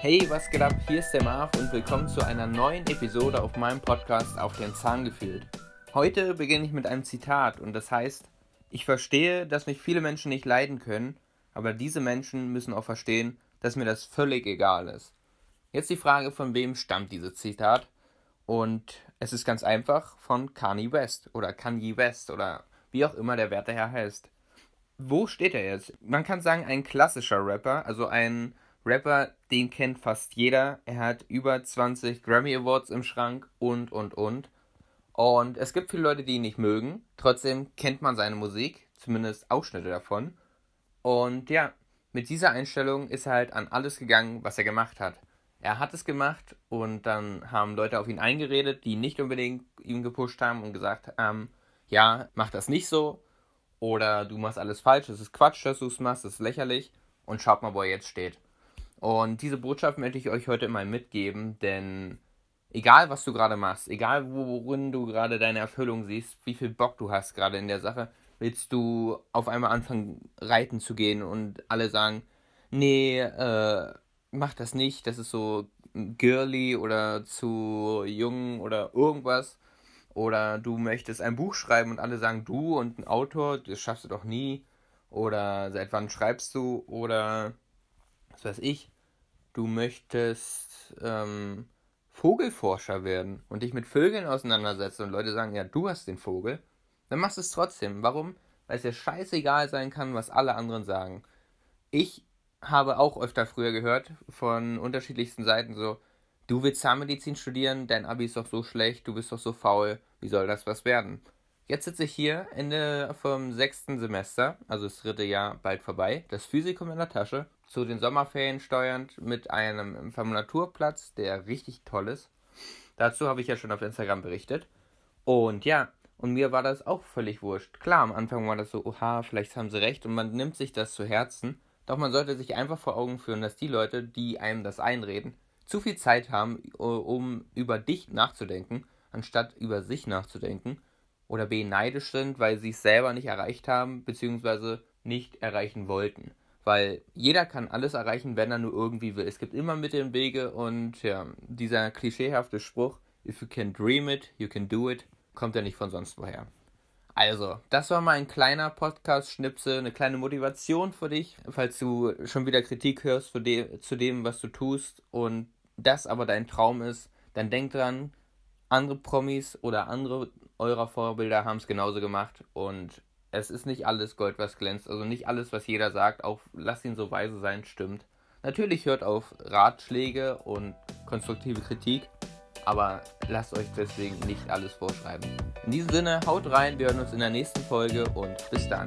Hey, was geht ab? Hier ist der Marv und willkommen zu einer neuen Episode auf meinem Podcast Auf den Zahn gefühlt. Heute beginne ich mit einem Zitat und das heißt, ich verstehe, dass mich viele Menschen nicht leiden können, aber diese Menschen müssen auch verstehen, dass mir das völlig egal ist. Jetzt die Frage, von wem stammt dieses Zitat? Und es ist ganz einfach von Kanye West oder Kanye West oder wie auch immer der werte Herr heißt. Wo steht er jetzt? Man kann sagen, ein klassischer Rapper, also ein Rapper, den kennt fast jeder. Er hat über 20 Grammy Awards im Schrank und, und, und. Und es gibt viele Leute, die ihn nicht mögen. Trotzdem kennt man seine Musik, zumindest Ausschnitte davon. Und ja, mit dieser Einstellung ist er halt an alles gegangen, was er gemacht hat. Er hat es gemacht und dann haben Leute auf ihn eingeredet, die nicht unbedingt ihn gepusht haben und gesagt haben, ja, mach das nicht so oder du machst alles falsch, es ist Quatsch, dass du es machst, es ist lächerlich und schaut mal, wo er jetzt steht. Und diese Botschaft möchte ich euch heute mal mitgeben, denn egal was du gerade machst, egal worin du gerade deine Erfüllung siehst, wie viel Bock du hast gerade in der Sache, willst du auf einmal anfangen reiten zu gehen und alle sagen, nee, äh, mach das nicht, das ist so girly oder zu jung oder irgendwas. Oder du möchtest ein Buch schreiben und alle sagen, du und ein Autor, das schaffst du doch nie. Oder seit wann schreibst du? Oder was weiß ich, du möchtest ähm, Vogelforscher werden und dich mit Vögeln auseinandersetzen und Leute sagen, ja, du hast den Vogel, dann machst du es trotzdem. Warum? Weil es dir scheißegal sein kann, was alle anderen sagen. Ich habe auch öfter früher gehört von unterschiedlichsten Seiten so, du willst Zahnmedizin studieren, dein Abi ist doch so schlecht, du bist doch so faul, wie soll das was werden? Jetzt sitze ich hier, Ende vom sechsten Semester, also das dritte Jahr bald vorbei, das Physikum in der Tasche, zu den Sommerferien steuernd mit einem Formulaturplatz, der richtig toll ist. Dazu habe ich ja schon auf Instagram berichtet. Und ja, und mir war das auch völlig wurscht. Klar, am Anfang war das so, oha, vielleicht haben sie recht und man nimmt sich das zu Herzen. Doch man sollte sich einfach vor Augen führen, dass die Leute, die einem das einreden, zu viel Zeit haben, um über dich nachzudenken, anstatt über sich nachzudenken oder beneidisch sind, weil sie es selber nicht erreicht haben, beziehungsweise nicht erreichen wollten. Weil jeder kann alles erreichen, wenn er nur irgendwie will. Es gibt immer Mittel und Wege und ja, dieser klischeehafte Spruch, if you can dream it, you can do it, kommt ja nicht von sonst woher. Also, das war mal ein kleiner Podcast-Schnipsel, eine kleine Motivation für dich, falls du schon wieder Kritik hörst für de zu dem, was du tust und das aber dein Traum ist, dann denk dran, andere Promis oder andere eurer Vorbilder haben es genauso gemacht und es ist nicht alles Gold, was glänzt. Also nicht alles, was jeder sagt, auch lasst ihn so weise sein, stimmt. Natürlich hört auf Ratschläge und konstruktive Kritik, aber lasst euch deswegen nicht alles vorschreiben. In diesem Sinne, haut rein, wir hören uns in der nächsten Folge und bis dann.